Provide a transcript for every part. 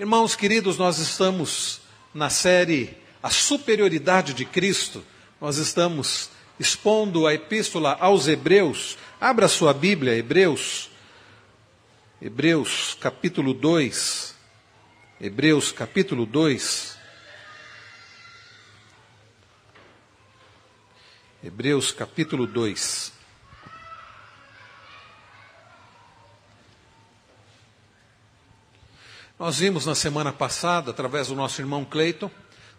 Irmãos queridos, nós estamos na série A Superioridade de Cristo. Nós estamos expondo a epístola aos Hebreus. Abra sua Bíblia, Hebreus. Hebreus capítulo 2. Hebreus capítulo 2. Hebreus capítulo 2. Nós vimos na semana passada, através do nosso irmão Cleiton,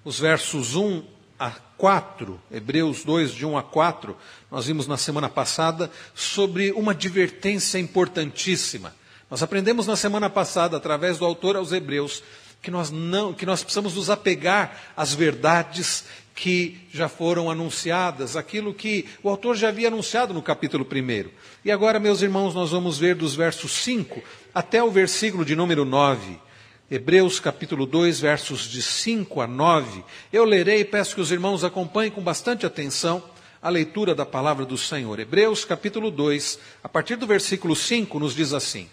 os versos 1 a 4, Hebreus 2, de 1 a 4, nós vimos na semana passada sobre uma advertência importantíssima. Nós aprendemos na semana passada, através do autor aos Hebreus, que nós, não, que nós precisamos nos apegar às verdades que já foram anunciadas, aquilo que o autor já havia anunciado no capítulo 1. E agora, meus irmãos, nós vamos ver dos versos 5 até o versículo de número 9. Hebreus capítulo 2, versos de 5 a 9. Eu lerei e peço que os irmãos acompanhem com bastante atenção a leitura da palavra do Senhor. Hebreus capítulo 2, a partir do versículo 5, nos diz assim: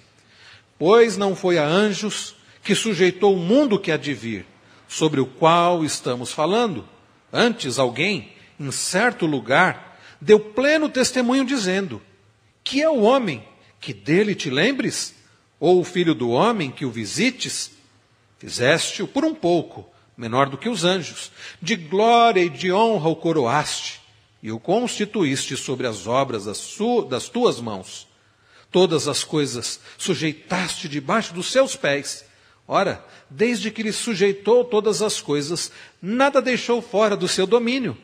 Pois não foi a anjos que sujeitou o mundo que há de vir, sobre o qual estamos falando. Antes, alguém, em certo lugar, deu pleno testemunho dizendo: Que é o homem que dele te lembres? Ou o filho do homem que o visites? Fizeste-o por um pouco, menor do que os anjos. De glória e de honra o coroaste, e o constituíste sobre as obras das, tuas mãos. Todas as coisas sujeitaste debaixo dos seus pés. Ora, desde que lhe sujeitou todas as coisas, nada deixou fora do seu domínio.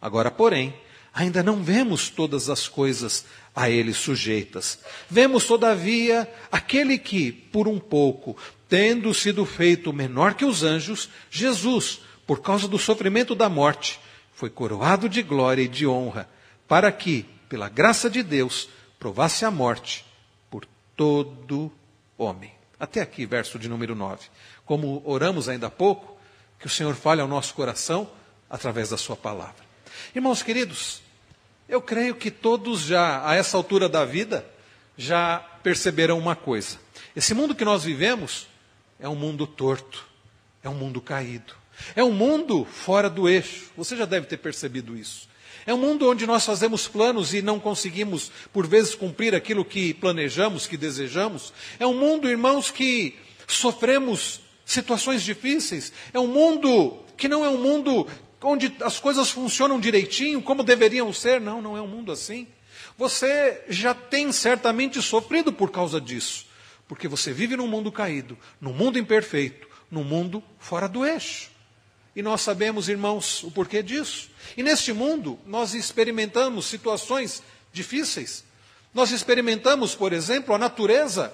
Agora, porém, ainda não vemos todas as coisas a ele sujeitas. Vemos, todavia, aquele que, por um pouco, tendo sido feito menor que os anjos, Jesus, por causa do sofrimento da morte, foi coroado de glória e de honra, para que, pela graça de Deus, provasse a morte por todo homem. Até aqui, verso de número 9. Como oramos ainda há pouco, que o Senhor fale ao nosso coração através da Sua palavra. Irmãos queridos, eu creio que todos já, a essa altura da vida, já perceberam uma coisa. Esse mundo que nós vivemos é um mundo torto, é um mundo caído, é um mundo fora do eixo. Você já deve ter percebido isso. É um mundo onde nós fazemos planos e não conseguimos, por vezes, cumprir aquilo que planejamos, que desejamos. É um mundo, irmãos, que sofremos situações difíceis. É um mundo que não é um mundo onde as coisas funcionam direitinho, como deveriam ser. Não, não é um mundo assim. Você já tem certamente sofrido por causa disso. Porque você vive num mundo caído, num mundo imperfeito, num mundo fora do eixo. E nós sabemos, irmãos, o porquê disso. E neste mundo, nós experimentamos situações difíceis. Nós experimentamos, por exemplo, a natureza,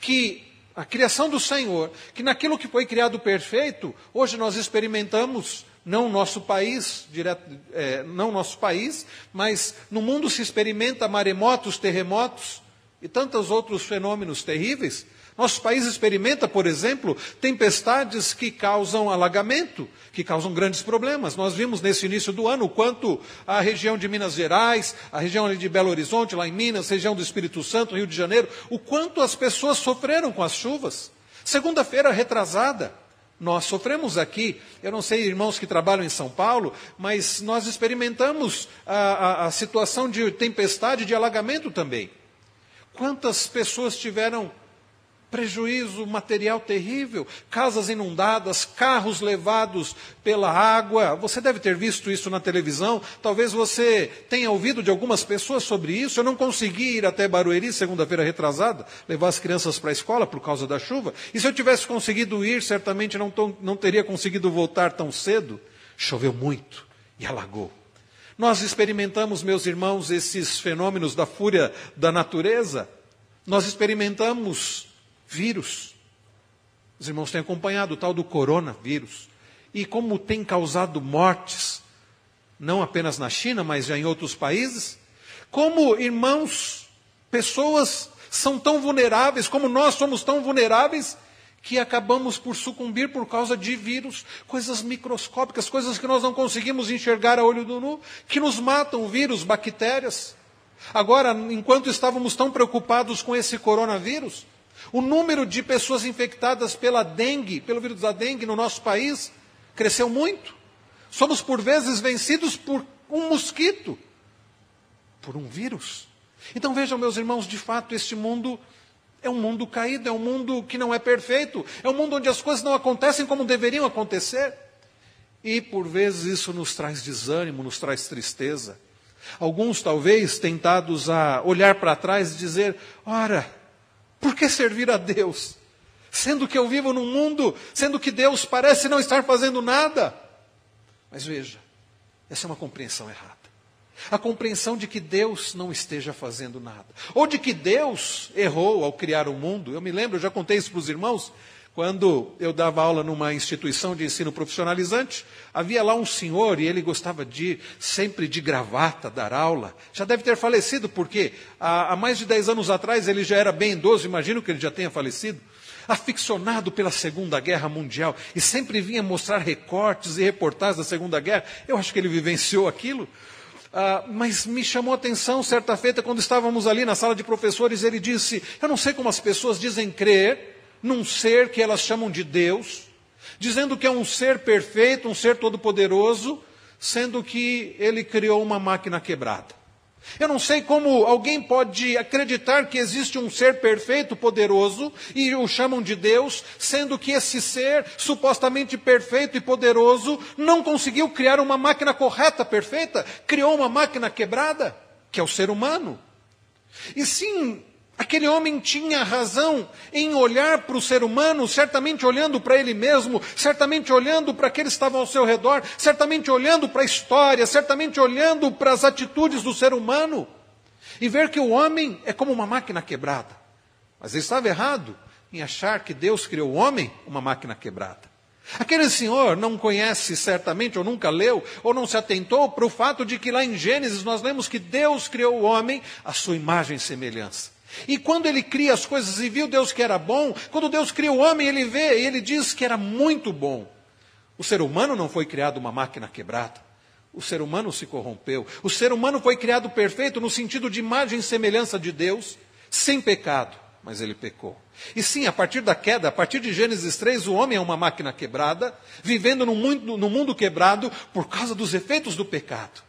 que a criação do Senhor, que naquilo que foi criado perfeito, hoje nós experimentamos não nosso país, direto, é, não nosso país, mas no mundo se experimenta maremotos, terremotos, e tantos outros fenômenos terríveis. Nosso país experimenta, por exemplo, tempestades que causam alagamento, que causam grandes problemas. Nós vimos nesse início do ano o quanto a região de Minas Gerais, a região de Belo Horizonte, lá em Minas, região do Espírito Santo, Rio de Janeiro, o quanto as pessoas sofreram com as chuvas. Segunda-feira retrasada, nós sofremos aqui, eu não sei, irmãos que trabalham em São Paulo, mas nós experimentamos a, a, a situação de tempestade, de alagamento também. Quantas pessoas tiveram prejuízo material terrível, casas inundadas, carros levados pela água. Você deve ter visto isso na televisão. Talvez você tenha ouvido de algumas pessoas sobre isso. Eu não consegui ir até Barueri segunda-feira retrasada, levar as crianças para a escola por causa da chuva. E se eu tivesse conseguido ir, certamente não, não teria conseguido voltar tão cedo. Choveu muito e alagou. Nós experimentamos, meus irmãos, esses fenômenos da fúria da natureza. Nós experimentamos vírus. Os irmãos têm acompanhado o tal do coronavírus. E como tem causado mortes, não apenas na China, mas já em outros países. Como, irmãos, pessoas são tão vulneráveis, como nós somos tão vulneráveis, que acabamos por sucumbir por causa de vírus, coisas microscópicas, coisas que nós não conseguimos enxergar a olho do nu, que nos matam, vírus, bactérias. Agora, enquanto estávamos tão preocupados com esse coronavírus, O número de pessoas infectadas pela dengue, pelo vírus da dengue no nosso país, cresceu muito. Somos por vezes vencidos por um mosquito, por um vírus. Então vejam, meus irmãos, de fato, este mundo é um mundo caído, é um mundo que não é perfeito, é um mundo onde as coisas não acontecem como deveriam acontecer. E por vezes isso nos traz desânimo, nos traz tristeza. Alguns, talvez, tentados a olhar para trás e dizer: ora, por que servir a Deus? Sendo que eu vivo num mundo, sendo que Deus parece não estar fazendo nada. Mas veja, essa é uma compreensão errada. A compreensão de que Deus não esteja fazendo nada. Ou de que Deus errou ao criar o mundo. Eu me lembro, eu já contei isso para os irmãos, quando eu dava aula numa instituição de ensino profissionalizante, havia lá um senhor e ele gostava de sempre de gravata dar aula. Já deve ter falecido, porque há, há mais de 10 anos atrás ele já era bem idoso, imagino que ele já tenha falecido aficionado pela Segunda Guerra Mundial e sempre vinha mostrar recortes e reportagens da Segunda Guerra. Eu acho que ele vivenciou aquilo. Ah, mas me chamou a atenção certa feita quando estávamos ali na sala de professores, ele disse: Eu não sei como as pessoas dizem crer num ser que elas chamam de Deus, dizendo que é um ser perfeito, um ser todo-poderoso, sendo que ele criou uma máquina quebrada. Eu não sei como alguém pode acreditar que existe um ser perfeito, poderoso, e o chamam de Deus, sendo que esse ser, supostamente perfeito e poderoso, não conseguiu criar uma máquina correta, perfeita, criou uma máquina quebrada, que é o ser humano. E sim, Aquele homem tinha razão em olhar para o ser humano, certamente olhando para ele mesmo, certamente olhando para aqueles que estavam ao seu redor, certamente olhando para a história, certamente olhando para as atitudes do ser humano, e ver que o homem é como uma máquina quebrada. Mas ele estava errado em achar que Deus criou o homem uma máquina quebrada. Aquele senhor não conhece certamente, ou nunca leu, ou não se atentou para o fato de que lá em Gênesis nós lemos que Deus criou o homem à sua imagem e semelhança. E quando ele cria as coisas e viu Deus que era bom, quando Deus cria o homem, ele vê e ele diz que era muito bom. O ser humano não foi criado uma máquina quebrada. O ser humano se corrompeu. O ser humano foi criado perfeito no sentido de imagem e semelhança de Deus, sem pecado, mas ele pecou. E sim, a partir da queda, a partir de Gênesis 3, o homem é uma máquina quebrada, vivendo no mundo, mundo quebrado por causa dos efeitos do pecado.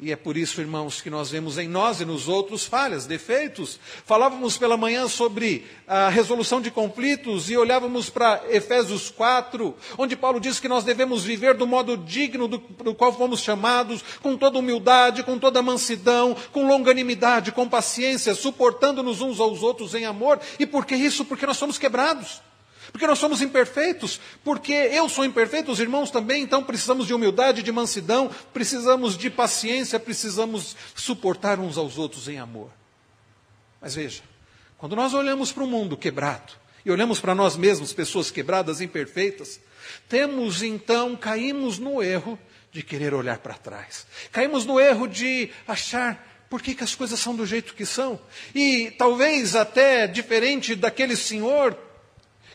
E é por isso, irmãos, que nós vemos em nós e nos outros falhas, defeitos. Falávamos pela manhã sobre a resolução de conflitos e olhávamos para Efésios 4, onde Paulo diz que nós devemos viver do modo digno do, do qual fomos chamados, com toda humildade, com toda mansidão, com longanimidade, com paciência, suportando-nos uns aos outros em amor. E por que isso? Porque nós somos quebrados. Porque nós somos imperfeitos, porque eu sou imperfeito, os irmãos também, então precisamos de humildade, de mansidão, precisamos de paciência, precisamos suportar uns aos outros em amor. Mas veja, quando nós olhamos para o mundo quebrado e olhamos para nós mesmos, pessoas quebradas, imperfeitas, temos então, caímos no erro de querer olhar para trás. Caímos no erro de achar por que, que, as coisas são do jeito que são? E talvez até diferente daquele senhor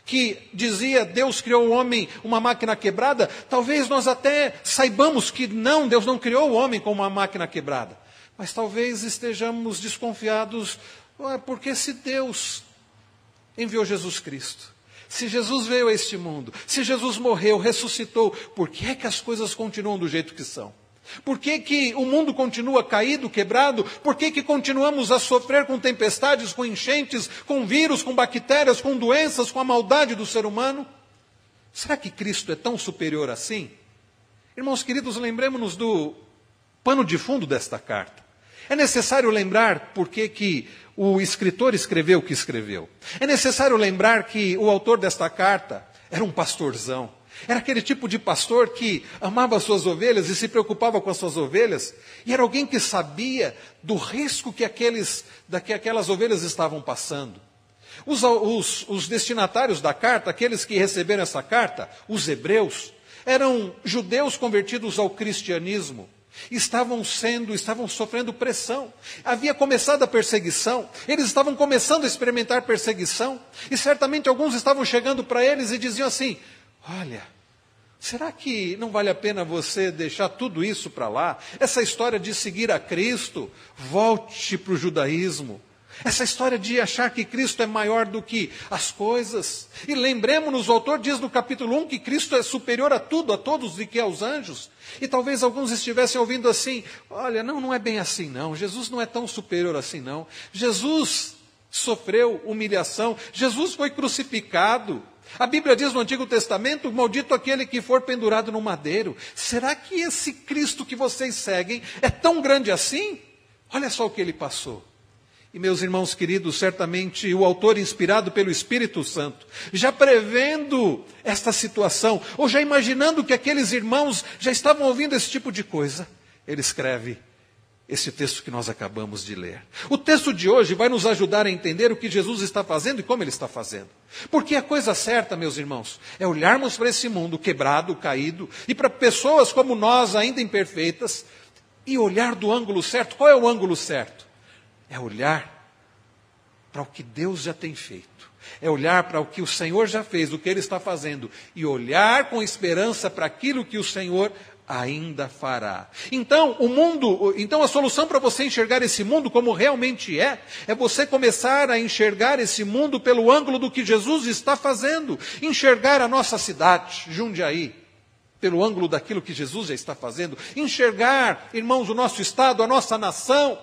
que dizia Deus criou o homem uma máquina quebrada, talvez nós até saibamos que não, Deus não criou o homem como uma máquina quebrada. Mas talvez estejamos desconfiados, porque se Deus enviou Jesus Cristo, se Jesus veio a este mundo, se Jesus morreu, ressuscitou, por que é que as coisas continuam do jeito que são? Por que, que o mundo continua caído, quebrado? Por que, que continuamos a sofrer com tempestades, com enchentes, com vírus, com bactérias, com doenças, com a maldade do ser humano? Será que Cristo é tão superior assim? Irmãos queridos, lembremos-nos do pano de fundo desta carta. É necessário lembrar por que, que o escritor escreveu o que escreveu. É necessário lembrar que o autor desta carta era um pastorzão. Era aquele tipo de pastor que amava as suas ovelhas e se preocupava com as suas ovelhas, e era alguém que sabia do risco que, aqueles, da que aquelas ovelhas estavam passando. Os, os, os destinatários da carta, aqueles que receberam essa carta, os hebreus, eram judeus convertidos ao cristianismo. Estavam sendo, estavam sofrendo pressão. Havia começado a perseguição. Eles estavam começando a experimentar perseguição. E certamente alguns estavam chegando para eles e diziam assim: Olha, será que não vale a pena você deixar tudo isso para lá? Essa história de seguir a Cristo, volte para o judaísmo. Essa história de achar que Cristo é maior do que as coisas. E lembremos-nos, o autor diz no capítulo 1 que Cristo é superior a tudo, a todos e que aos anjos. E talvez alguns estivessem ouvindo assim: olha, não, não é bem assim não. Jesus não é tão superior assim não. Jesus sofreu humilhação, Jesus foi crucificado. A Bíblia diz no Antigo Testamento: maldito aquele que for pendurado no madeiro. Será que esse Cristo que vocês seguem é tão grande assim? Olha só o que ele passou. E meus irmãos queridos, certamente o autor, inspirado pelo Espírito Santo, já prevendo esta situação, ou já imaginando que aqueles irmãos já estavam ouvindo esse tipo de coisa, ele escreve esse texto que nós acabamos de ler. O texto de hoje vai nos ajudar a entender o que Jesus está fazendo e como ele está fazendo. Porque a coisa certa, meus irmãos, é olharmos para esse mundo quebrado, caído, e para pessoas como nós, ainda imperfeitas, e olhar do ângulo certo. Qual é o ângulo certo? É olhar para o que Deus já tem feito. É olhar para o que o Senhor já fez, o que Ele está fazendo, e olhar com esperança para aquilo que o Senhor ainda fará. Então, o mundo, então a solução para você enxergar esse mundo como realmente é, é você começar a enxergar esse mundo pelo ângulo do que Jesus está fazendo, enxergar a nossa cidade, Jundiaí, pelo ângulo daquilo que Jesus já está fazendo, enxergar, irmãos, o nosso estado, a nossa nação,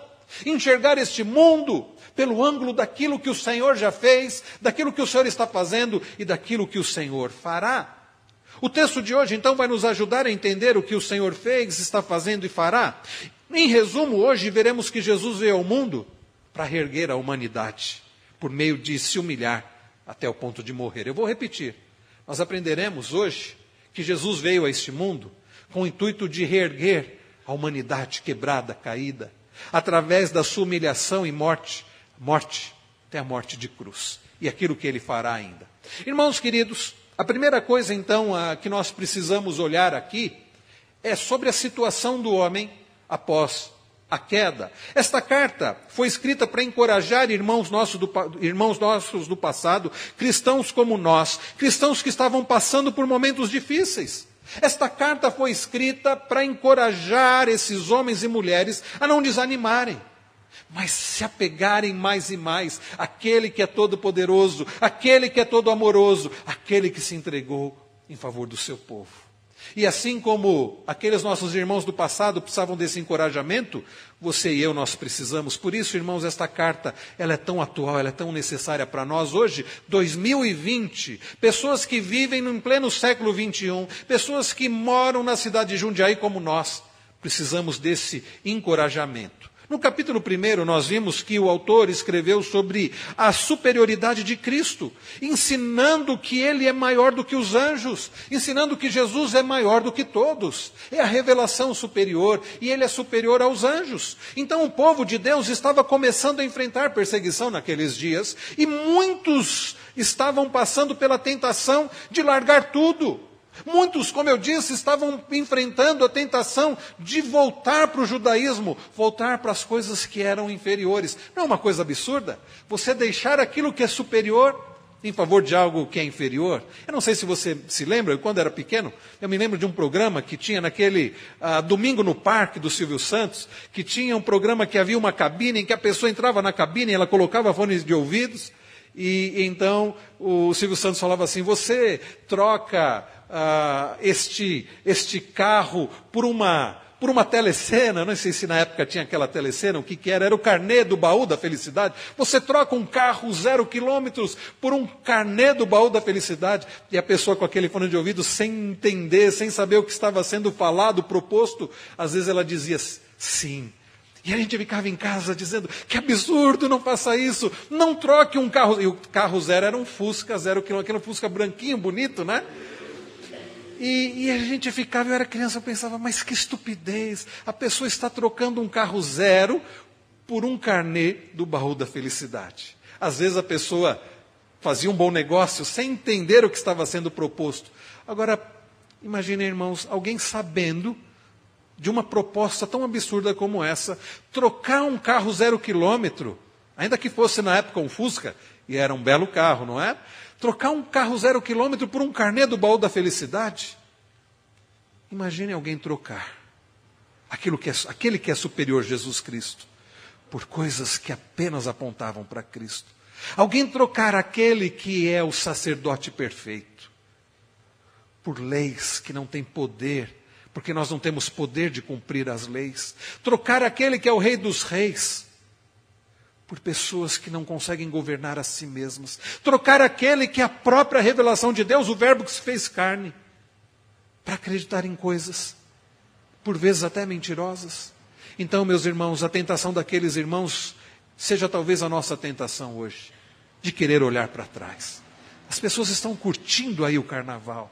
enxergar este mundo pelo ângulo daquilo que o Senhor já fez, daquilo que o Senhor está fazendo e daquilo que o Senhor fará. O texto de hoje, então, vai nos ajudar a entender o que o Senhor fez, está fazendo e fará. Em resumo, hoje veremos que Jesus veio ao mundo para reerguer a humanidade, por meio de se humilhar até o ponto de morrer. Eu vou repetir. Nós aprenderemos hoje que Jesus veio a este mundo com o intuito de reerguer a humanidade quebrada, caída, através da sua humilhação e morte, morte até a morte de cruz, e aquilo que ele fará ainda. Irmãos queridos, a primeira coisa, então, a, que nós precisamos olhar aqui é sobre a situação do homem após a queda. Esta carta foi escrita para encorajar irmãos nossos, do, irmãos nossos do passado, cristãos como nós, cristãos que estavam passando por momentos difíceis. Esta carta foi escrita para encorajar esses homens e mulheres a não desanimarem mas se apegarem mais e mais àquele que é todo-poderoso, àquele que é todo amoroso, àquele que se entregou em favor do seu povo. E assim como aqueles nossos irmãos do passado precisavam desse encorajamento, você e eu nós precisamos. Por isso, irmãos, esta carta, ela é tão atual, ela é tão necessária para nós hoje, 2020. Pessoas que vivem em pleno século 21, pessoas que moram na cidade de Jundiaí como nós, precisamos desse encorajamento. No capítulo 1, nós vimos que o autor escreveu sobre a superioridade de Cristo, ensinando que ele é maior do que os anjos, ensinando que Jesus é maior do que todos. É a revelação superior e ele é superior aos anjos. Então o povo de Deus estava começando a enfrentar perseguição naqueles dias e muitos estavam passando pela tentação de largar tudo Muitos, como eu disse, estavam enfrentando a tentação de voltar para o judaísmo, voltar para as coisas que eram inferiores. Não é uma coisa absurda? Você deixar aquilo que é superior em favor de algo que é inferior. Eu não sei se você se lembra, quando era pequeno, eu me lembro de um programa que tinha naquele uh, Domingo no Parque do Silvio Santos, que tinha um programa que havia uma cabine em que a pessoa entrava na cabine e ela colocava fones de ouvidos. E então o Silvio Santos falava assim: você troca uh, este, este carro por uma, por uma telecena, não sei se na época tinha aquela telecena, o que, que era? Era o carnê do baú da felicidade. Você troca um carro zero quilômetros por um carnê do baú da felicidade, e a pessoa com aquele fone de ouvido, sem entender, sem saber o que estava sendo falado, proposto, às vezes ela dizia sim. E a gente ficava em casa dizendo: que absurdo, não faça isso, não troque um carro. E o carro zero era um Fusca, zero quilômetro, aquele Fusca branquinho, bonito, né? E, e, a gente ficava, eu era criança, eu pensava, mas que estupidez, a pessoa está trocando um carro zero por um carnê do baú da felicidade. Às vezes a pessoa fazia um bom negócio sem entender o que estava sendo proposto. Agora, imagine, irmãos, alguém sabendo de uma proposta tão absurda como essa, trocar um carro zero quilômetro, ainda que fosse na época um Fusca, e era um belo carro, não é? Trocar um carro zero quilômetro por um carnê do baú da felicidade. Imagine alguém trocar aquilo que é, aquele que é superior, Jesus Cristo, por coisas que apenas apontavam para Cristo. Alguém trocar aquele que é o sacerdote perfeito por leis que não têm poder, porque nós não temos poder de cumprir as leis. Trocar aquele que é o Rei dos Reis por pessoas que não conseguem governar a si mesmas. Trocar aquele que é a própria revelação de Deus, o Verbo que se fez carne, para acreditar em coisas, por vezes até mentirosas. Então, meus irmãos, a tentação daqueles irmãos seja talvez a nossa tentação hoje, de querer olhar para trás. As pessoas estão curtindo aí o carnaval.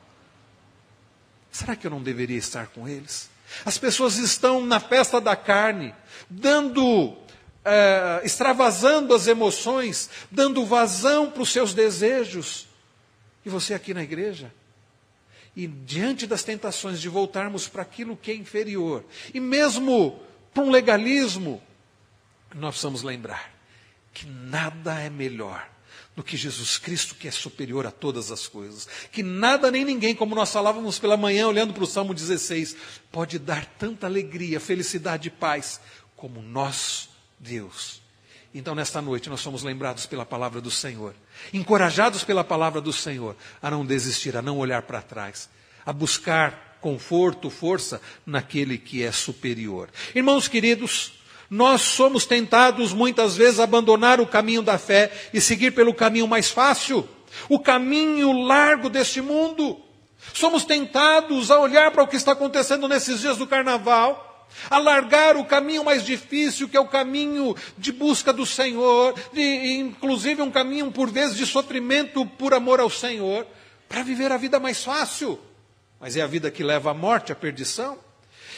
Será que eu não deveria estar com eles? As pessoas estão na festa da carne, dando, é, extravasando as emoções, dando vazão para os seus desejos. E você aqui na igreja? E diante das tentações de voltarmos para aquilo que é inferior, e mesmo para um legalismo, nós precisamos lembrar que nada é melhor do que Jesus Cristo, que é superior a todas as coisas. Que nada nem ninguém, como nós falávamos pela manhã, olhando para o Salmo 16, pode dar tanta alegria, felicidade e paz como nós, Deus. Então, nesta noite, nós somos lembrados pela palavra do Senhor, encorajados pela palavra do Senhor, a não desistir, a não olhar para trás, a buscar conforto, força naquele que é superior. Irmãos queridos, nós somos tentados muitas vezes a abandonar o caminho da fé e seguir pelo caminho mais fácil, o caminho largo deste mundo. Somos tentados a olhar para o que está acontecendo nesses dias do carnaval, a largar o caminho mais difícil, que é o caminho de busca do Senhor, de, inclusive um caminho por vezes de sofrimento por amor ao Senhor, para viver a vida mais fácil. Mas é a vida que leva à morte, à perdição.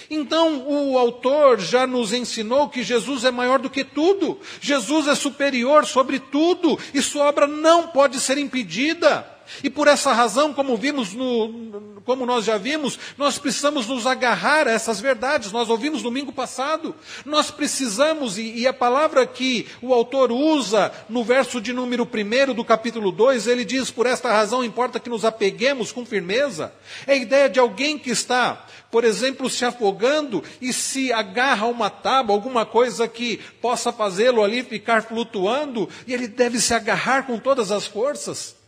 Então, o autor já nos ensinou que Jesus é maior do que tudo, Jesus é superior sobre tudo, e sua obra não pode ser impedida. E por essa razão, como vimos no, como nós já vimos, nós precisamos nos agarrar a essas verdades. Nós ouvimos domingo passado. Nós precisamos, e, e a palavra que o autor usa no verso de número 1 do capítulo 2, ele diz: por esta razão importa que nos apeguemos com firmeza. É a ideia de alguém que está por exemplo, se afogando e se agarra a uma tábua, alguma coisa que possa fazê-lo ali ficar flutuando, e ele deve se agarrar com todas as forças.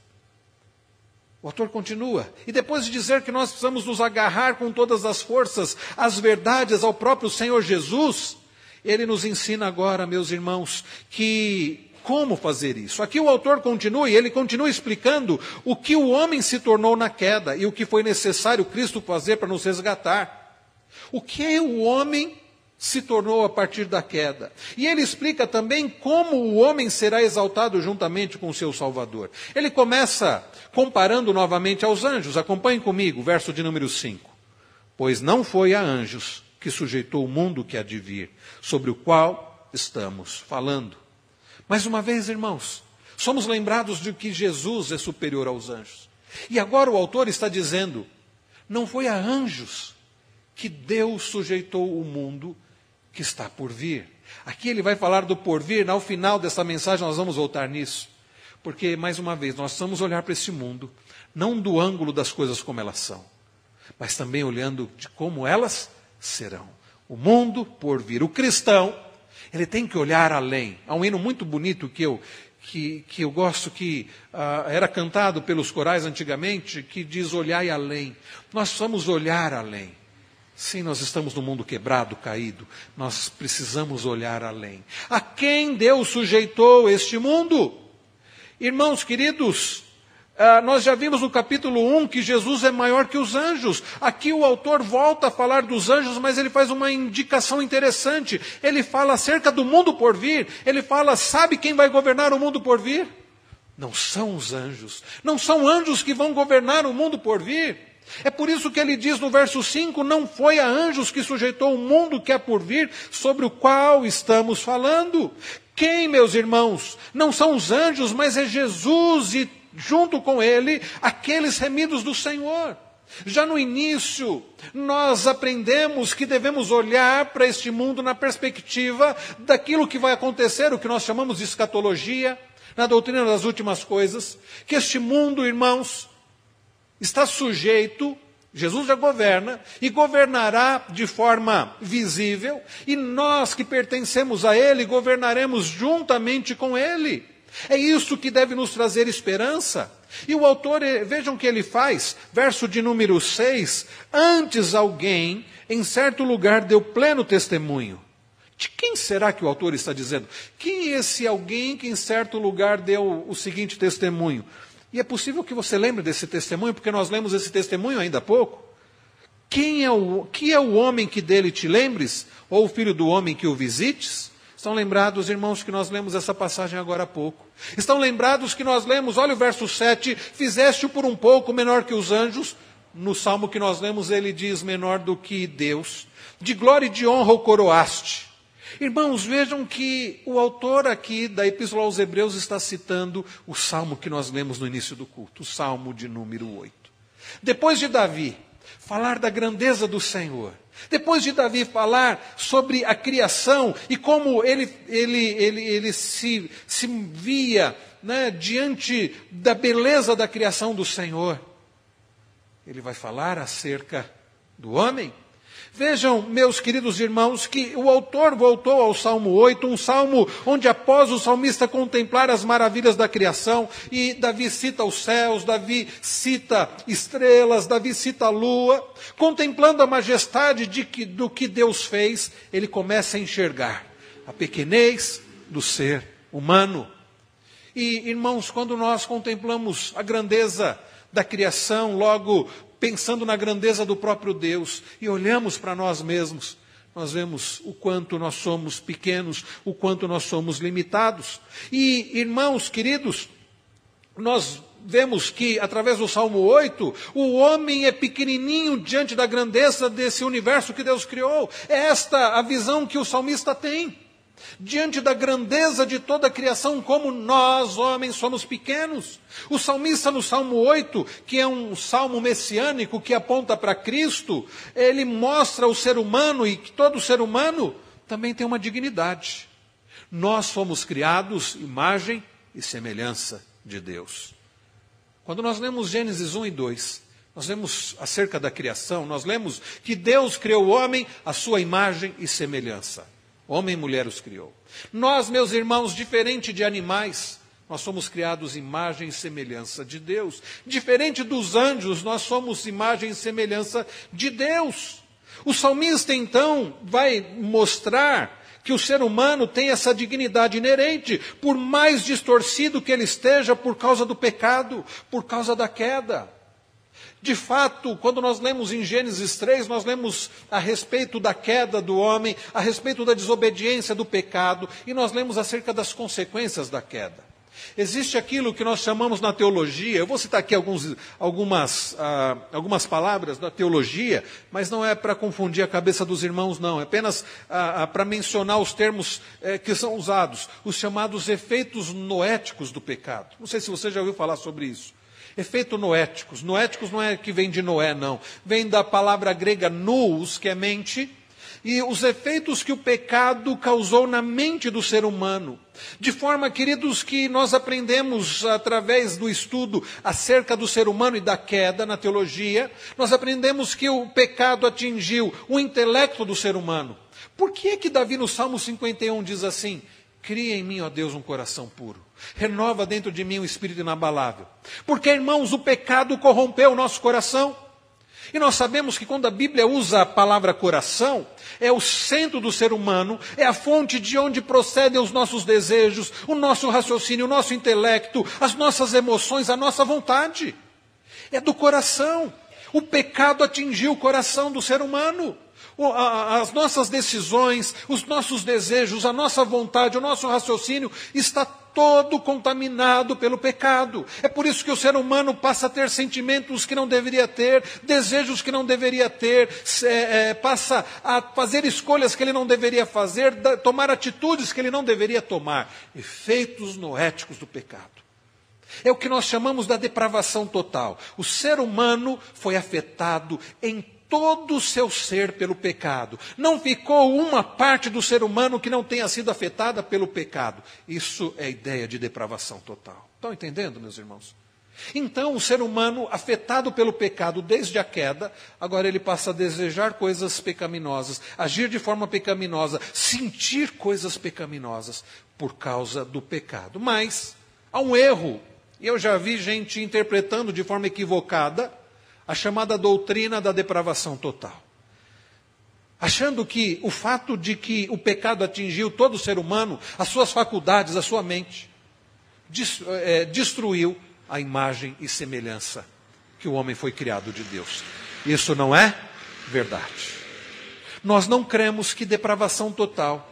O autor continua, e depois de dizer que nós precisamos nos agarrar com todas as forças às verdades, ao próprio Senhor Jesus, ele nos ensina agora, meus irmãos, que como fazer isso. Aqui o autor continua e ele continua explicando o que o homem se tornou na queda e o que foi necessário Cristo fazer para nos resgatar. O que o homem se tornou a partir da queda. E ele explica também como o homem será exaltado juntamente com o seu Salvador. Ele começa comparando novamente aos anjos. Acompanhe comigo, verso de número 5. Pois não foi a anjos que sujeitou o mundo que há de vir, sobre o qual estamos falando. Mais uma vez, irmãos, somos lembrados de que Jesus é superior aos anjos. E agora o autor está dizendo: não foi a anjos que Deus sujeitou o mundo que está por vir. Aqui ele vai falar do porvir, ao final dessa mensagem nós vamos voltar nisso. Porque, mais uma vez, nós precisamos olhar para esse mundo, não do ângulo das coisas como elas são, mas também olhando de como elas serão. O mundo por vir. O cristão ele tem que olhar além. Há um hino muito bonito que eu, que, que eu gosto, que uh, era cantado pelos corais antigamente, que diz: Olhai além. Nós precisamos olhar além. Sim, nós estamos no mundo quebrado, caído. Nós precisamos olhar além. A quem Deus sujeitou este mundo? Irmãos queridos, ah, nós já vimos no capítulo 1 que Jesus é maior que os anjos. Aqui o autor volta a falar dos anjos, mas ele faz uma indicação interessante. Ele fala acerca do mundo por vir. Ele fala: sabe quem vai governar o mundo por vir? Não são os anjos. Não são anjos que vão governar o mundo por vir. É por isso que ele diz no verso 5: Não foi a anjos que sujeitou o mundo que é por vir, sobre o qual estamos falando. Quem, meus irmãos? Não são os anjos, mas é Jesus e junto com ele, aqueles remidos do Senhor. Já no início, nós aprendemos que devemos olhar para este mundo na perspectiva daquilo que vai acontecer, o que nós chamamos de escatologia, na doutrina das últimas coisas, que este mundo, irmãos, está sujeito Jesus já governa e governará de forma visível, e nós que pertencemos a Ele governaremos juntamente com Ele. É isso que deve nos trazer esperança. E o autor, eh, vejam o que ele faz, verso de número 6: Antes alguém, em certo lugar, deu pleno testemunho. De quem será que o autor está dizendo? Quem é esse alguém que em certo lugar deu o seguinte testemunho? E é possível que você lembre desse testemunho, porque nós lemos esse testemunho ainda há pouco. Quem é o, que é o homem que dele te lembres? Ou o filho do homem que o visites? Estão lembrados, irmãos, que nós lemos essa passagem agora há pouco? Estão lembrados que nós lemos, olha o verso 7, fizeste-o por um pouco menor que os anjos? No salmo que nós lemos, ele diz menor do que Deus. De glória e de honra o coroaste. Irmãos, vejam que o autor aqui da Epístola aos Hebreus está citando o salmo que nós lemos no início do culto, o salmo de número 8. Depois de Davi falar da grandeza do Senhor, depois de Davi falar sobre a criação e como ele, ele, ele, ele se, se via né, diante da beleza da criação do Senhor, ele vai falar acerca do homem Vejam, meus queridos irmãos, que o autor voltou ao Salmo 8, um salmo onde, após o salmista contemplar as maravilhas da criação, e Davi cita os céus, Davi cita estrelas, Davi cita a lua, contemplando a majestade de que, do que Deus fez, ele começa a enxergar a pequenez do ser humano. E, irmãos, quando nós contemplamos a grandeza da criação, logo pensando na grandeza do próprio Deus e olhamos para nós mesmos, nós vemos o quanto nós somos pequenos, o quanto nós somos limitados. E, irmãos queridos, nós vemos que, através do Salmo 8, o homem é pequenininho diante da grandeza desse universo que Deus criou. É esta a visão que o salmista tem diante da grandeza de toda a criação, como nós, homens, somos pequenos. O salmista, no Salmo 8, que é um salmo messiânico que aponta para Cristo, ele mostra o ser humano e que todo ser humano também tem uma dignidade. Nós fomos criados imagem e semelhança de Deus. Quando nós lemos Gênesis 1 e 2, nós lemos acerca da criação, nós lemos que Deus criou o homem à sua imagem e semelhança. Homem e mulher os criou. Nós, meus irmãos, diferente de animais, nós somos criados imagem e semelhança de Deus. Diferente dos anjos, nós somos imagem e semelhança de Deus. O salmista, então, vai mostrar que o ser humano tem essa dignidade inerente, por mais distorcido que ele esteja por causa do pecado, por causa da queda. De fato, quando nós lemos em Gênesis 3, nós lemos a respeito da queda do homem, a respeito da desobediência, do pecado, e nós lemos acerca das consequências da queda. Existe aquilo que nós chamamos na teologia, eu vou citar aqui alguns, algumas, ah, algumas palavras da teologia, mas não é para confundir a cabeça dos irmãos, não, é apenas ah, ah, para mencionar os termos eh, que são usados, os chamados efeitos noéticos do pecado. Não sei se você já ouviu falar sobre isso. Efeito noéticos. Noéticos não é que vem de Noé, não. Vem da palavra grega nous, que é mente, e os efeitos que o pecado causou na mente do ser humano. De forma, queridos, que nós aprendemos através do estudo acerca do ser humano e da queda na teologia, nós aprendemos que o pecado atingiu o intelecto do ser humano. Por que é que Davi no Salmo 51 diz assim: Cria em mim, ó Deus, um coração puro. Renova dentro de mim um espírito inabalável. Porque, irmãos, o pecado corrompeu o nosso coração. E nós sabemos que quando a Bíblia usa a palavra coração, é o centro do ser humano, é a fonte de onde procedem os nossos desejos, o nosso raciocínio, o nosso intelecto, as nossas emoções, a nossa vontade. É do coração. O pecado atingiu o coração do ser humano as nossas decisões, os nossos desejos, a nossa vontade, o nosso raciocínio está todo contaminado pelo pecado. É por isso que o ser humano passa a ter sentimentos que não deveria ter, desejos que não deveria ter, é, é, passa a fazer escolhas que ele não deveria fazer, da, tomar atitudes que ele não deveria tomar. Efeitos noéticos do pecado. É o que nós chamamos da depravação total. O ser humano foi afetado em todo o seu ser pelo pecado. Não ficou uma parte do ser humano que não tenha sido afetada pelo pecado. Isso é ideia de depravação total. Estão entendendo, meus irmãos? Então, o ser humano, afetado pelo pecado desde a queda, agora ele passa a desejar coisas pecaminosas, agir de forma pecaminosa, sentir coisas pecaminosas por causa do pecado. Mas há um erro, e eu já vi gente interpretando de forma equivocada a chamada doutrina da depravação total. Achando que o fato de que o pecado atingiu todo o ser humano, as suas faculdades, a sua mente, é, destruiu a imagem e semelhança que o homem foi criado de Deus. Isso não é verdade. Nós não cremos que depravação total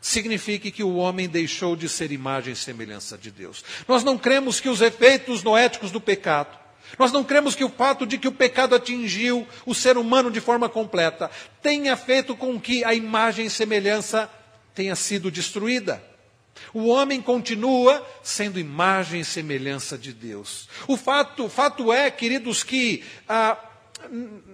signifique que o homem deixou de ser imagem e semelhança de Deus. Nós não cremos que os efeitos noéticos do pecado, nós não cremos que o fato de que o pecado atingiu o ser humano de forma completa tenha feito com que a imagem e semelhança tenha sido destruída. O homem continua sendo imagem e semelhança de Deus. O fato, fato é, queridos, que ah,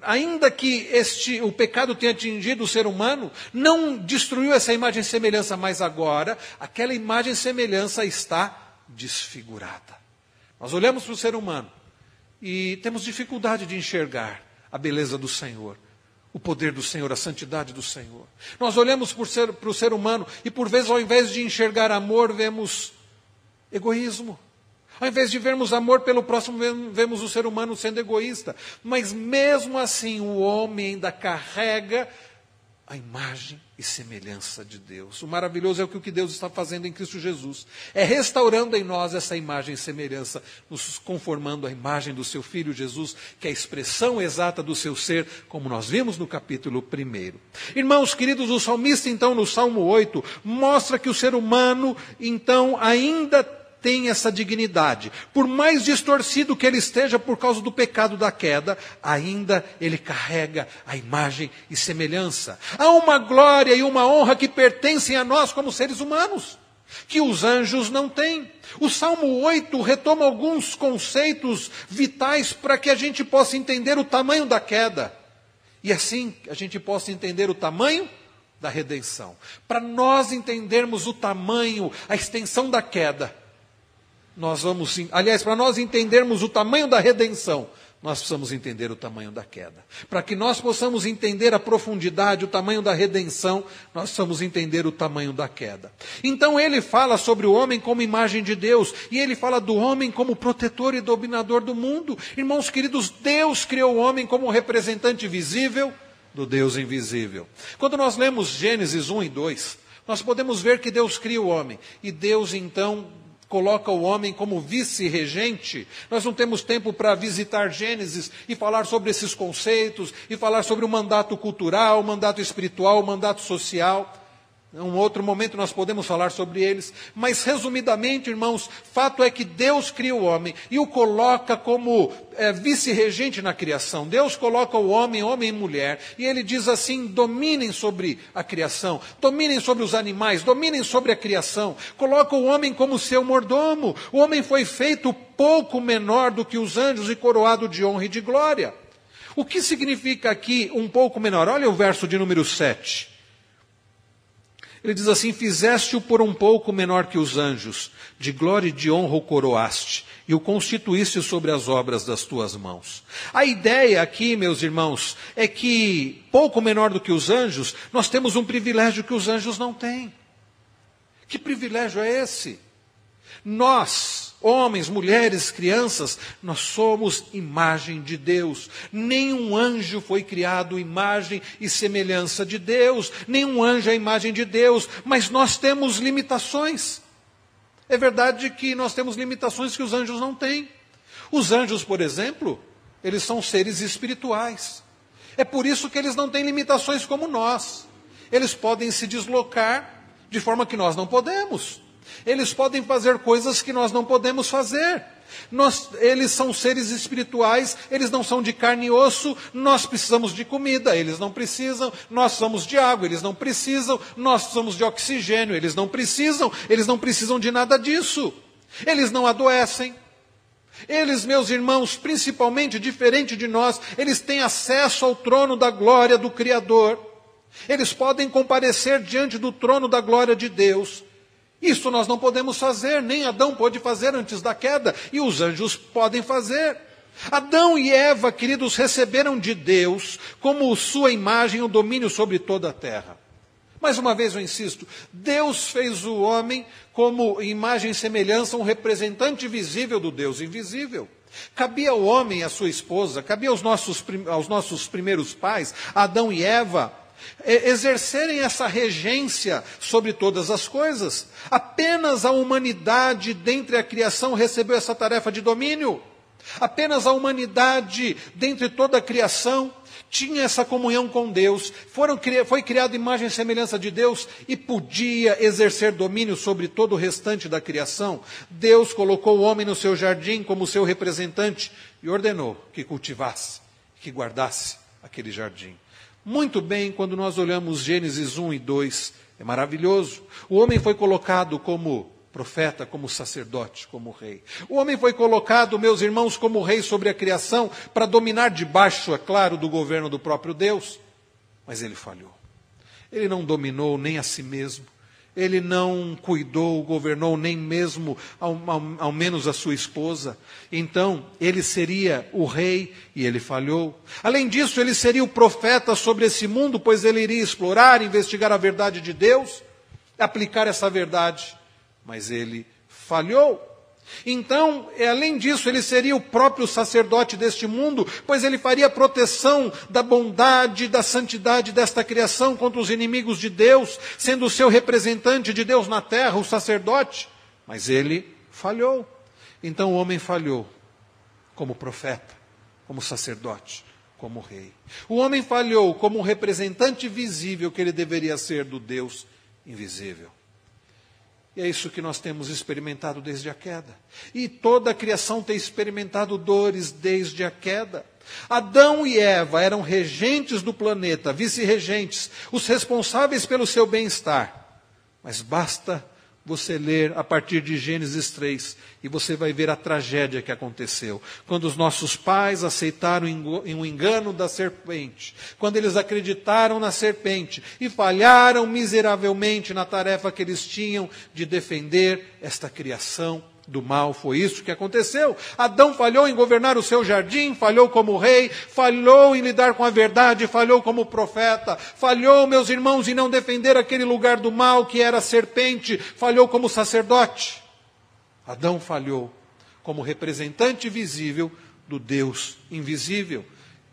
ainda que este, o pecado tenha atingido o ser humano, não destruiu essa imagem e semelhança, mas agora aquela imagem e semelhança está desfigurada. Nós olhamos para o ser humano e temos dificuldade de enxergar a beleza do Senhor o poder do Senhor, a santidade do Senhor. Nós olhamos para o ser humano e, por vezes, ao invés de enxergar amor, vemos egoísmo. Ao invés de vermos amor pelo próximo, vemos o ser humano sendo egoísta. Mas, mesmo assim, o homem ainda carrega a imagem e semelhança de Deus. O maravilhoso é o que Deus está fazendo em Cristo Jesus. É restaurando em nós essa imagem e semelhança, nos conformando à imagem do seu Filho Jesus, que é a expressão exata do seu ser, como nós vimos no capítulo 1. Irmãos queridos, o salmista, então, no Salmo 8, mostra que o ser humano, então, ainda tem essa dignidade. Por mais distorcido que ele esteja por causa do pecado da queda, ainda ele carrega a imagem e semelhança. Há uma glória e uma honra que pertencem a nós como seres humanos, que os anjos não têm. O Salmo 8 retoma alguns conceitos vitais para que a gente possa entender o tamanho da queda. E assim a gente possa entender o tamanho da redenção. Para nós entendermos o tamanho, a extensão da queda, nós vamos, aliás, para nós entendermos o tamanho da redenção, nós precisamos entender o tamanho da queda. Para que nós possamos entender a profundidade, o tamanho da redenção, nós precisamos entender o tamanho da queda. Então ele fala sobre o homem como imagem de Deus, e ele fala do homem como protetor e dominador do mundo. Irmãos queridos, Deus criou o homem como representante visível do Deus invisível. Quando nós lemos Gênesis 1 e 2, nós podemos ver que Deus cria o homem, e Deus então coloca o homem como vice-regente. Nós não temos tempo para visitar Gênesis e falar sobre esses conceitos, e falar sobre o mandato cultural, o mandato espiritual, o mandato social. Em um outro momento nós podemos falar sobre eles, mas resumidamente, irmãos, fato é que Deus cria o homem e o coloca como é, vice-regente na criação. Deus coloca o homem, homem e mulher, e ele diz assim: dominem sobre a criação, dominem sobre os animais, dominem sobre a criação. Coloca o homem como seu mordomo. O homem foi feito pouco menor do que os anjos e coroado de honra e de glória. O que significa aqui um pouco menor? Olha o verso de número 7. Ele diz assim: Fizeste-o por um pouco menor que os anjos, de glória e de honra o coroaste, e o constituíste sobre as obras das tuas mãos. A ideia aqui, meus irmãos, é que, pouco menor do que os anjos, nós temos um privilégio que os anjos não têm. Que privilégio é esse? Nós, Homens, mulheres, crianças, nós somos imagem de Deus. Nenhum anjo foi criado imagem e semelhança de Deus. Nenhum anjo é imagem de Deus. Mas nós temos limitações. É verdade que nós temos limitações que os anjos não têm. Os anjos, por exemplo, eles são seres espirituais. É por isso que eles não têm limitações como nós. Eles podem se deslocar de forma que nós não podemos. Eles podem fazer coisas que nós não podemos fazer. Nós, eles são seres espirituais, eles não são de carne e osso, nós precisamos de comida, eles não precisam, nós somos de água, eles não precisam, nós somos de oxigênio, eles não precisam, eles não precisam de nada disso. Eles não adoecem. Eles, meus irmãos, principalmente diferente de nós, eles têm acesso ao trono da glória do Criador. Eles podem comparecer diante do trono da glória de Deus Isso nós não podemos fazer, nem Adão pôde fazer antes da queda, e os anjos podem fazer. Adão e Eva, queridos, receberam de Deus, como sua imagem, o domínio sobre toda a terra. Mais uma vez eu insisto, Deus fez o homem como imagem e semelhança, um representante visível do Deus invisível. Cabia ao homem e à sua esposa, cabia aos nossos, aos nossos primeiros pais, Adão e Eva, exercerem essa regência sobre todas as coisas. Apenas a humanidade, dentre a criação, recebeu essa tarefa de domínio. Apenas a humanidade, dentre toda a criação, tinha essa comunhão com Deus, foram, foi criado imagem e semelhança de Deus e podia exercer domínio sobre todo o restante da criação. Deus colocou o homem no seu jardim como seu representante e ordenou que cultivasse, que guardasse aquele jardim. Muito bem, quando nós olhamos Gênesis 1 e 2, é maravilhoso. O homem foi colocado como profeta, como sacerdote, como rei. O homem foi colocado, meus irmãos, como rei sobre a criação, para dominar debaixo, é claro, do governo do próprio Deus. Mas ele falhou. Ele não dominou nem a si mesmo. Ele não cuidou, governou nem mesmo, ao, ao, ao, menos, a sua esposa. Então, ele seria o rei e ele falhou. Além disso, ele seria o profeta sobre esse mundo, pois ele iria explorar, investigar a verdade de Deus, aplicar essa verdade mas ele falhou. Então, é, além disso, ele seria o próprio sacerdote deste mundo, pois ele faria proteção da bondade, da santidade desta criação contra os inimigos de Deus, sendo o seu representante de Deus na terra, o sacerdote. Mas ele falhou. Então o homem falhou como profeta, como sacerdote, como rei. O homem falhou como representante visível que ele deveria ser do Deus invisível. E é isso que nós temos experimentado desde a queda. E toda a criação tem experimentado dores desde a queda. Adão e Eva eram regentes do planeta, vice-regentes, os responsáveis pelo seu bem-estar. Mas basta você ler a partir de Gênesis 3 e você vai ver a tragédia que aconteceu. Quando os nossos pais aceitaram um engano da serpente, quando eles acreditaram na serpente e falharam miseravelmente na tarefa que eles tinham de defender esta criação do mal. Foi isso que aconteceu. Adão falhou em governar o seu jardim, falhou como rei, falhou em lidar com a verdade, falhou como profeta, falhou, meus irmãos, em não defender aquele lugar do mal que era a serpente, falhou como sacerdote. Adão falhou como representante visível do Deus invisível.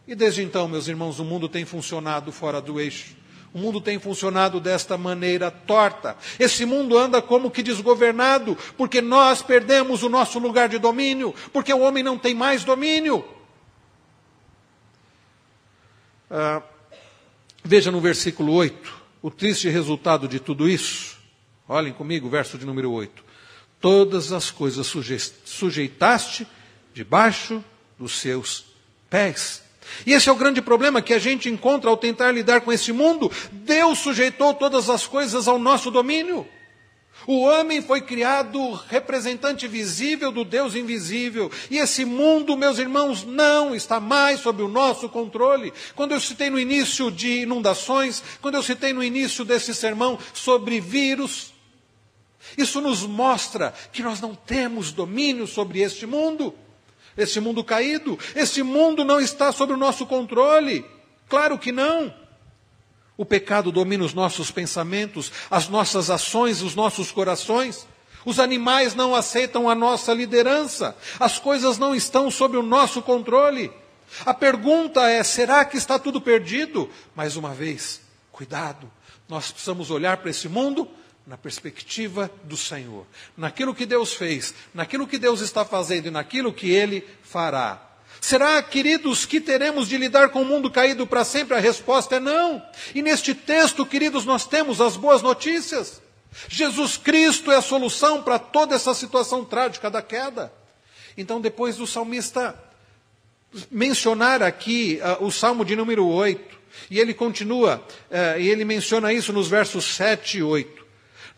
E desde então, meus irmãos, o mundo tem funcionado fora do eixo. O mundo tem funcionado desta maneira torta. Esse mundo anda como que desgovernado, porque nós perdemos o nosso lugar de domínio, porque o homem não tem mais domínio. Ah, veja no versículo 8 o triste resultado de tudo isso. Olhem comigo, verso de número 8. Todas as coisas sujeitaste debaixo dos seus pés. E esse é o grande problema que a gente encontra ao tentar lidar com esse mundo. Deus sujeitou todas as coisas ao nosso domínio. O homem foi criado representante visível do Deus invisível. E esse mundo, meus irmãos, não está mais sob o nosso controle. Quando eu citei no início de inundações, quando eu citei no início desse sermão sobre vírus, isso nos mostra que nós não temos domínio sobre este mundo este mundo caído. Este mundo não está sob o nosso controle. Claro que não. O pecado domina os nossos pensamentos, as nossas ações, os nossos corações. Os animais não aceitam a nossa liderança. As coisas não estão sob o nosso controle. A pergunta é: será que está tudo perdido? Mais uma vez, cuidado. Nós precisamos olhar para esse mundo na perspectiva do Senhor, naquilo que Deus fez, naquilo que Deus está fazendo e naquilo que Ele fará. Será, queridos, que teremos de lidar com o mundo caído para sempre? A resposta é não. E neste texto, queridos, nós temos as boas notícias. Jesus Cristo é a solução para toda essa situação trágica da queda. Então, depois do salmista mencionar aqui uh, o salmo de número 8, e ele continua, uh, e ele menciona isso nos versos 7 e 8.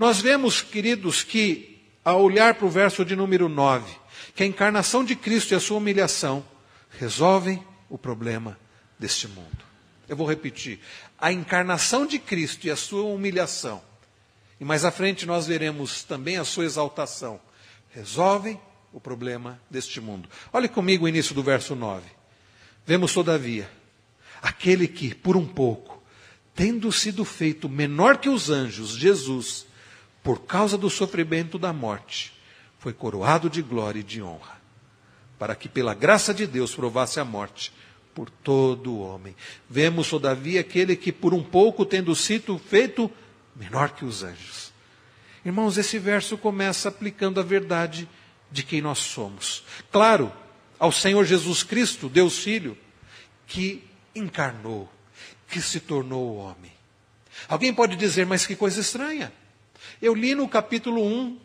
Nós vemos, queridos, que ao olhar para o verso de número 9, que a encarnação de Cristo e a sua humilhação resolvem o problema deste mundo. Eu vou repetir. A encarnação de Cristo e a sua humilhação E mais à frente nós veremos também a sua exaltação. Resolvem o problema deste mundo. Olhe comigo o início do verso 9. Vemos, todavia, aquele que, por um pouco, tendo sido feito menor que os anjos, Jesus, por causa do sofrimento da morte, foi coroado de glória e de honra, para que pela graça de Deus provasse a morte por todo o homem. Vemos, todavia, aquele que por um pouco, tendo sido feito menor que os anjos. Irmãos, esse verso começa aplicando a verdade de quem nós somos. Claro, ao Senhor Jesus Cristo, Deus Filho, que encarnou, que se tornou homem. Alguém pode dizer, mas que coisa estranha. Eu li no capítulo 1,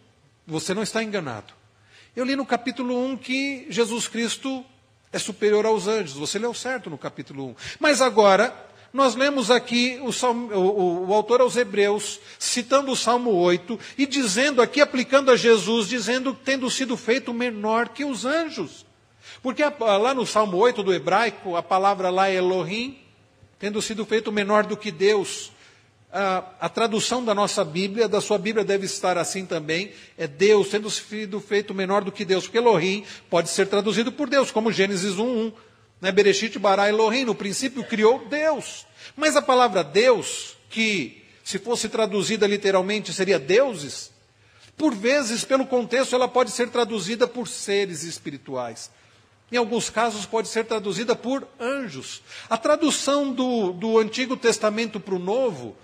você não está enganado. Eu li no capítulo 1 que Jesus Cristo é superior aos anjos. Você leu certo no capítulo 1. Mas agora, nós lemos aqui o, salmo, o, o, autor aos Hebreus, citando o Salmo 8, e dizendo aqui, aplicando a Jesus, dizendo, tendo sido feito menor que os anjos. Porque lá no Salmo 8 do hebraico, a palavra lá é Elohim, tendo sido feito menor do que Deus a, a, tradução da nossa Bíblia, da sua Bíblia deve estar assim também, é Deus tendo sido feito menor do que Deus, porque Elohim pode ser traduzido por Deus, como Gênesis 1.1, né? Bereshit bara Elohim, no princípio criou Deus. Mas a palavra Deus, que se fosse traduzida literalmente seria deuses, por vezes, pelo contexto, ela pode ser traduzida por seres espirituais. Em alguns casos, pode ser traduzida por anjos. A tradução do, do Antigo Testamento para o Novo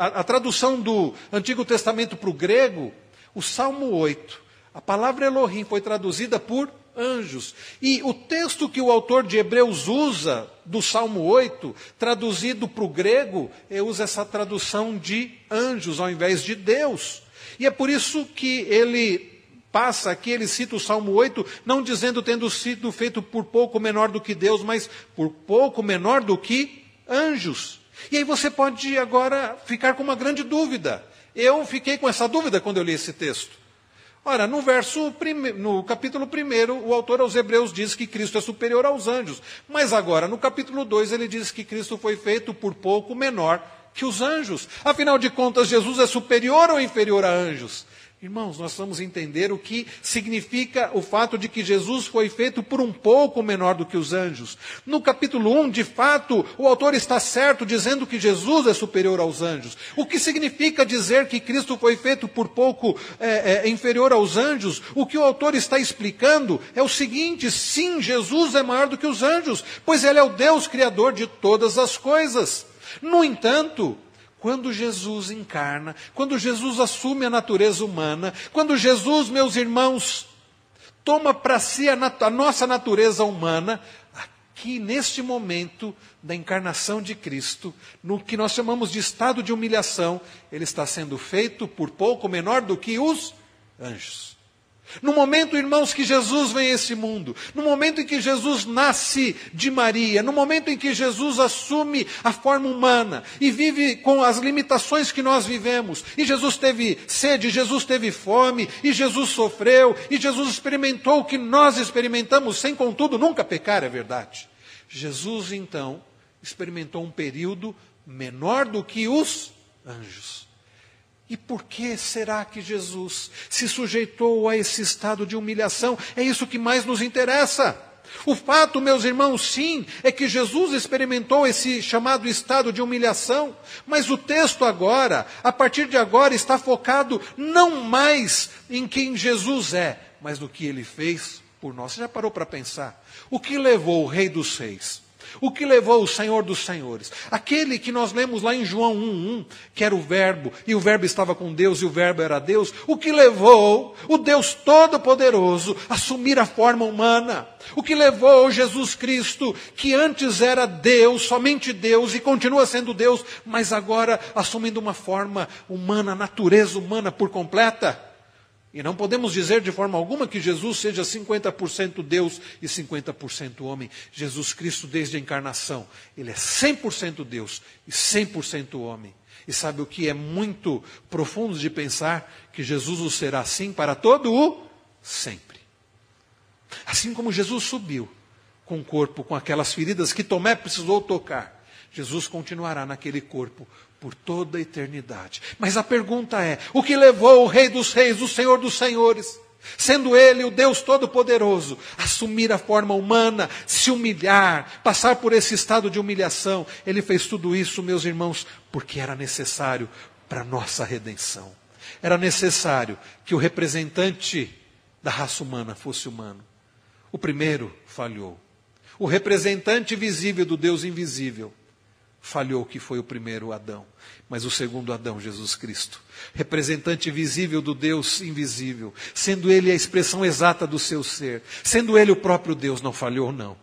a, a tradução do Antigo Testamento para o grego, o Salmo 8, a palavra Elohim foi traduzida por anjos. E o texto que o autor de Hebreus usa do Salmo 8, traduzido para o grego, usa essa tradução de anjos ao invés de Deus. E é por isso que ele passa aqui, ele cita o Salmo 8, não dizendo tendo sido feito por pouco menor do que Deus, mas por pouco menor do que anjos. E aí você pode agora ficar com uma grande dúvida. Eu fiquei com essa dúvida quando eu li esse texto. Ora, no verso no capítulo 1, o autor aos Hebreus diz que Cristo é superior aos anjos. Mas agora, no capítulo 2, ele diz que Cristo foi feito por pouco menor que os anjos. Afinal de contas, Jesus é superior ou inferior a anjos? Irmãos, nós vamos entender o que significa o fato de que Jesus foi feito por um pouco menor do que os anjos. No capítulo 1, de fato, o autor está certo dizendo que Jesus é superior aos anjos. O que significa dizer que Cristo foi feito por pouco é, é, inferior aos anjos? O que o autor está explicando é o seguinte: sim, Jesus é maior do que os anjos, pois ele é o Deus criador de todas as coisas. No entanto, quando Jesus encarna, quando Jesus assume a natureza humana, quando Jesus, meus irmãos, toma para si a, nat a, nossa natureza humana, aqui neste momento da encarnação de Cristo, no que nós chamamos de estado de humilhação, ele está sendo feito por pouco menor do que os anjos. No momento, irmãos, que Jesus vem a esse mundo, no momento em que Jesus nasce de Maria, no momento em que Jesus assume a forma humana e vive com as limitações que nós vivemos, e Jesus teve sede, Jesus teve fome, e Jesus sofreu, e Jesus experimentou o que nós experimentamos, sem contudo nunca pecar, é verdade. Jesus, então, experimentou um período menor do que os anjos. E por que será que Jesus se sujeitou a esse estado de humilhação? É isso que mais nos interessa. O fato, meus irmãos, sim, é que Jesus experimentou esse chamado estado de humilhação, mas o texto agora, a partir de agora, está focado não mais em quem Jesus é, mas no que ele fez por nós. Você já parou para pensar? O que levou o Rei dos Reis? O que levou o Senhor dos Senhores? Aquele que nós lemos lá em João 1:1, que era o Verbo, e o Verbo estava com Deus e o Verbo era Deus. O que levou o Deus Todo-Poderoso a assumir a forma humana? O que levou Jesus Cristo, que antes era Deus, somente Deus e continua sendo Deus, mas agora assumindo uma forma humana, natureza humana por completa? E não podemos dizer de forma alguma que Jesus seja 50% Deus e 50% homem. Jesus Cristo, desde a encarnação, ele é 100% Deus e 100% homem. E sabe o que é muito profundo de pensar? Que Jesus o será assim para todo o sempre. Assim como Jesus subiu com o corpo, com aquelas feridas que Tomé precisou tocar, Jesus continuará naquele corpo por toda a eternidade. Mas a pergunta é: o que levou o Rei dos Reis, o Senhor dos Senhores, sendo Ele o Deus Todo-Poderoso, assumir a forma humana, se humilhar, passar por esse estado de humilhação? Ele fez tudo isso, meus irmãos, porque era necessário para a nossa redenção. Era necessário que o representante da raça humana fosse humano. O primeiro falhou. O representante visível do Deus invisível falhou, que foi o primeiro Adão. Mas o segundo Adão, Jesus Cristo, representante visível do Deus invisível, sendo ele a expressão exata do seu ser, sendo ele o próprio Deus, não falhou, não.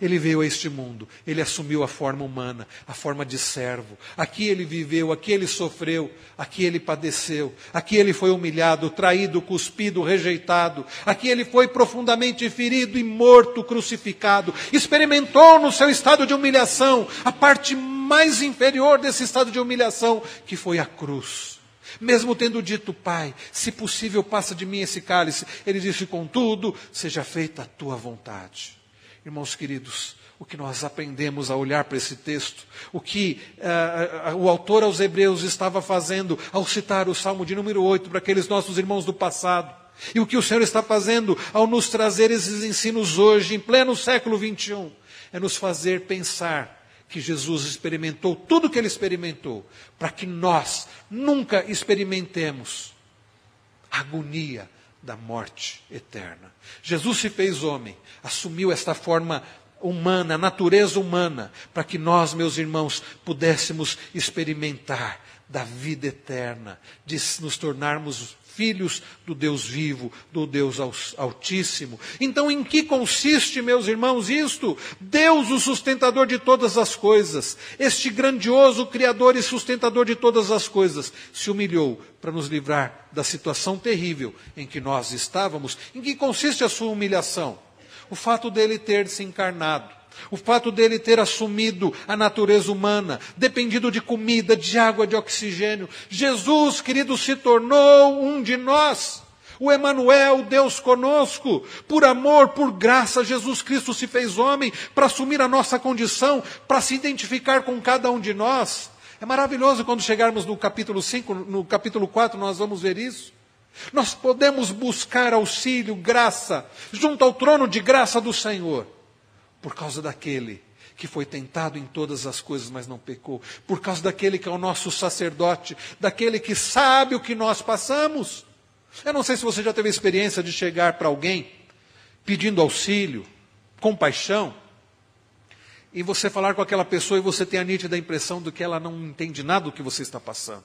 Ele veio a este mundo, ele assumiu a forma humana, a forma de servo. Aqui ele viveu, aqui ele sofreu, aqui ele padeceu, aqui ele foi humilhado, traído, cuspido, rejeitado. Aqui ele foi profundamente ferido e morto, crucificado. Experimentou no seu estado de humilhação a parte mais inferior desse estado de humilhação, que foi a cruz. Mesmo tendo dito, Pai, se possível, passa de mim esse cálice, ele disse, contudo, seja feita a tua vontade. Irmãos queridos, o que nós aprendemos a olhar para esse texto, o que uh, o autor aos Hebreus estava fazendo ao citar o Salmo de número 8 para aqueles nossos irmãos do passado, e o que o Senhor está fazendo ao nos trazer esses ensinos hoje, em pleno século 21, é nos fazer pensar que Jesus experimentou tudo o que ele experimentou, para que nós nunca experimentemos agonia, da morte eterna. Jesus se fez homem, assumiu esta forma humana, natureza humana, para que nós, meus irmãos, pudéssemos experimentar da vida eterna, de nos tornarmos filhos do Deus vivo, do Deus Altíssimo. Então, em que consiste, meus irmãos, isto? Deus, o sustentador de todas as coisas, este grandioso Criador e sustentador de todas as coisas, se humilhou para nos livrar da situação terrível em que nós estávamos. Em que consiste a sua humilhação? O fato dele ter se encarnado o fato dele ter assumido a natureza humana, dependido de comida, de água, de oxigênio. Jesus, querido, se tornou um de nós. O Emanuel, Deus conosco, por amor, por graça, Jesus Cristo se fez homem para assumir a nossa condição, para se identificar com cada um de nós. É maravilhoso quando chegarmos no capítulo 5, no capítulo 4, nós vamos ver isso. Nós podemos buscar auxílio, graça, junto ao trono de graça do Senhor por causa daquele que foi tentado em todas as coisas, mas não pecou, por causa daquele que é o nosso sacerdote, daquele que sabe o que nós passamos. Eu não sei se você já teve a experiência de chegar para alguém pedindo auxílio, compaixão, e você falar com aquela pessoa e você tem a nítida impressão de que ela não entende nada do que você está passando.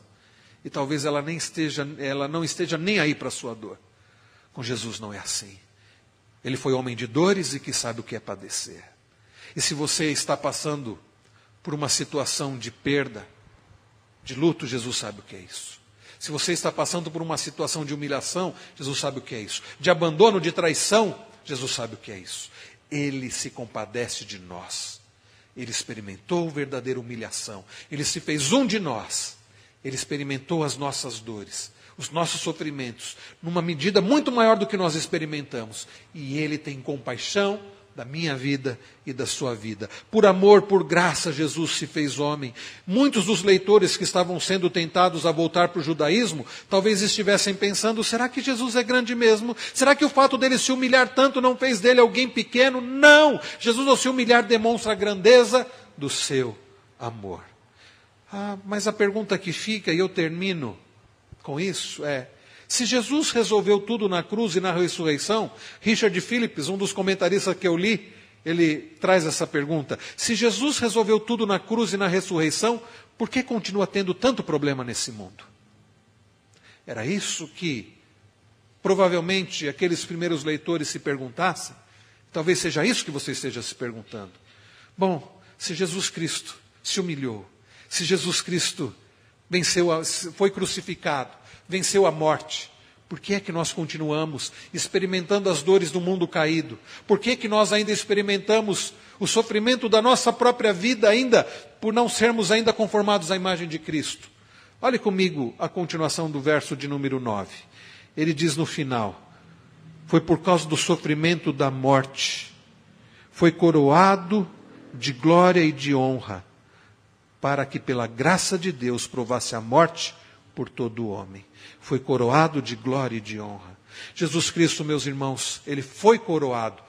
E talvez ela nem esteja, ela não esteja nem aí para a sua dor. Com Jesus não é assim. Ele foi homem de dores e que sabe o que é padecer. E se você está passando por uma situação de perda, de luto, Jesus sabe o que é isso. Se você está passando por uma situação de humilhação, Jesus sabe o que é isso. De abandono, de traição, Jesus sabe o que é isso. Ele se compadece de nós. Ele experimentou verdadeira humilhação. Ele se fez um de nós. Ele experimentou as nossas dores os nossos sofrimentos, numa medida muito maior do que nós experimentamos. E Ele tem compaixão da minha vida e da sua vida. Por amor, por graça, Jesus se fez homem. Muitos dos leitores que estavam sendo tentados a voltar para o judaísmo, talvez estivessem pensando: será que Jesus é grande mesmo? Será que o fato dele se humilhar tanto não fez dele alguém pequeno? Não! Jesus, ao se humilhar, demonstra a grandeza do seu amor. Ah, mas a pergunta que fica, e eu termino com isso é: se Jesus resolveu tudo na cruz e na ressurreição, Richard Phillips, um dos comentaristas que eu li, ele traz essa pergunta: se Jesus resolveu tudo na cruz e na ressurreição, por que continua tendo tanto problema nesse mundo? Era isso que provavelmente aqueles primeiros leitores se perguntassem. Talvez seja isso que você esteja se perguntando. Bom, se Jesus Cristo se humilhou, se Jesus Cristo venceu, a, foi crucificado, venceu a morte. Por que é que nós continuamos experimentando as dores do mundo caído? Por que é que nós ainda experimentamos o sofrimento da nossa própria vida ainda por não sermos ainda conformados à imagem de Cristo? Olhe comigo a continuação do verso de número 9. Ele diz no final: Foi por causa do sofrimento da morte, foi coroado de glória e de honra para que pela graça de Deus provasse a morte por todo o homem. Foi coroado de glória e de honra. Jesus Cristo, meus irmãos, ele foi coroado.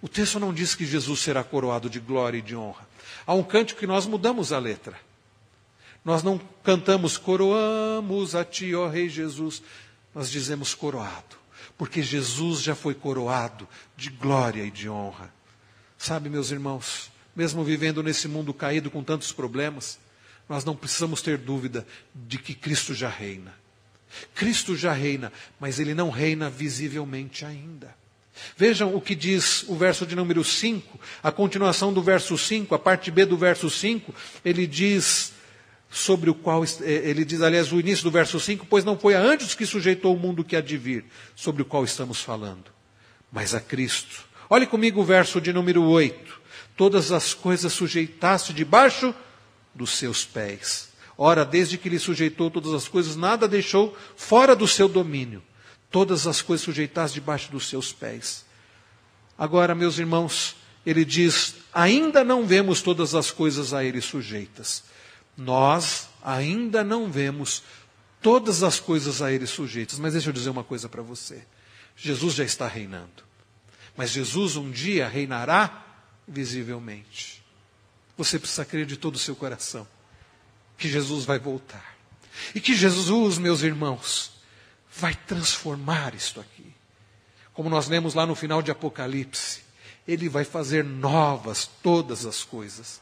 O texto não diz que Jesus será coroado de glória e de honra. Há um cântico que nós mudamos a letra. Nós não cantamos coroamos a ti, ó Rei Jesus. Nós dizemos coroado, porque Jesus já foi coroado de glória e de honra. Sabe, meus irmãos, mesmo vivendo nesse mundo caído com tantos problemas, nós não precisamos ter dúvida de que Cristo já reina. Cristo já reina, mas ele não reina visivelmente ainda. Vejam o que diz o verso de número 5, a continuação do verso 5, a parte B do verso 5, ele diz sobre o qual, eh, ele diz, aliás, o início do verso 5, pois não foi a anjos que sujeitou o mundo que há de vir, sobre o qual estamos falando, mas a Cristo. Olhe comigo o verso de número 8. Todas as coisas sujeitaste debaixo dos seus pés. Ora, desde que lhe sujeitou todas as coisas, nada deixou fora do seu domínio. Todas as coisas sujeitaste debaixo dos seus pés. Agora, meus irmãos, ele diz: ainda não vemos todas as coisas a ele sujeitas. Nós ainda não vemos todas as coisas a ele sujeitas. Mas deixa eu dizer uma coisa para você: Jesus já está reinando. Mas Jesus um dia reinará visivelmente. Você precisa crer de todo o seu coração que Jesus vai voltar. E que Jesus, meus irmãos, vai transformar isto aqui. Como nós lemos lá no final de Apocalipse, ele vai fazer novas todas as coisas.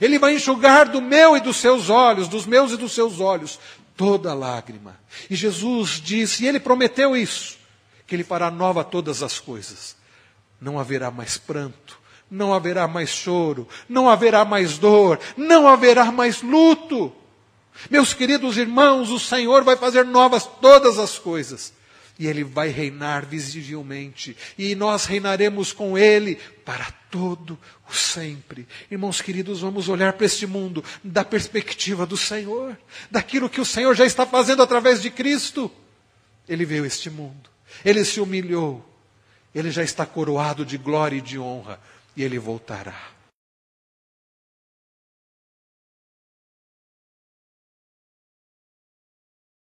Ele vai enxugar do meu e dos seus olhos, dos meus e dos seus olhos, toda lágrima. E Jesus disse, e ele prometeu isso, que ele fará nova todas as coisas. Não haverá mais pranto, não haverá mais choro, não haverá mais dor, não haverá mais luto. Meus queridos irmãos, o Senhor vai fazer novas todas as coisas. E Ele vai reinar visivelmente. E nós reinaremos com Ele para todo o sempre. Irmãos queridos, vamos olhar para este mundo da perspectiva do Senhor, daquilo que o Senhor já está fazendo através de Cristo. Ele veio este mundo, Ele se humilhou, Ele já está coroado de glória e de honra, e Ele voltará.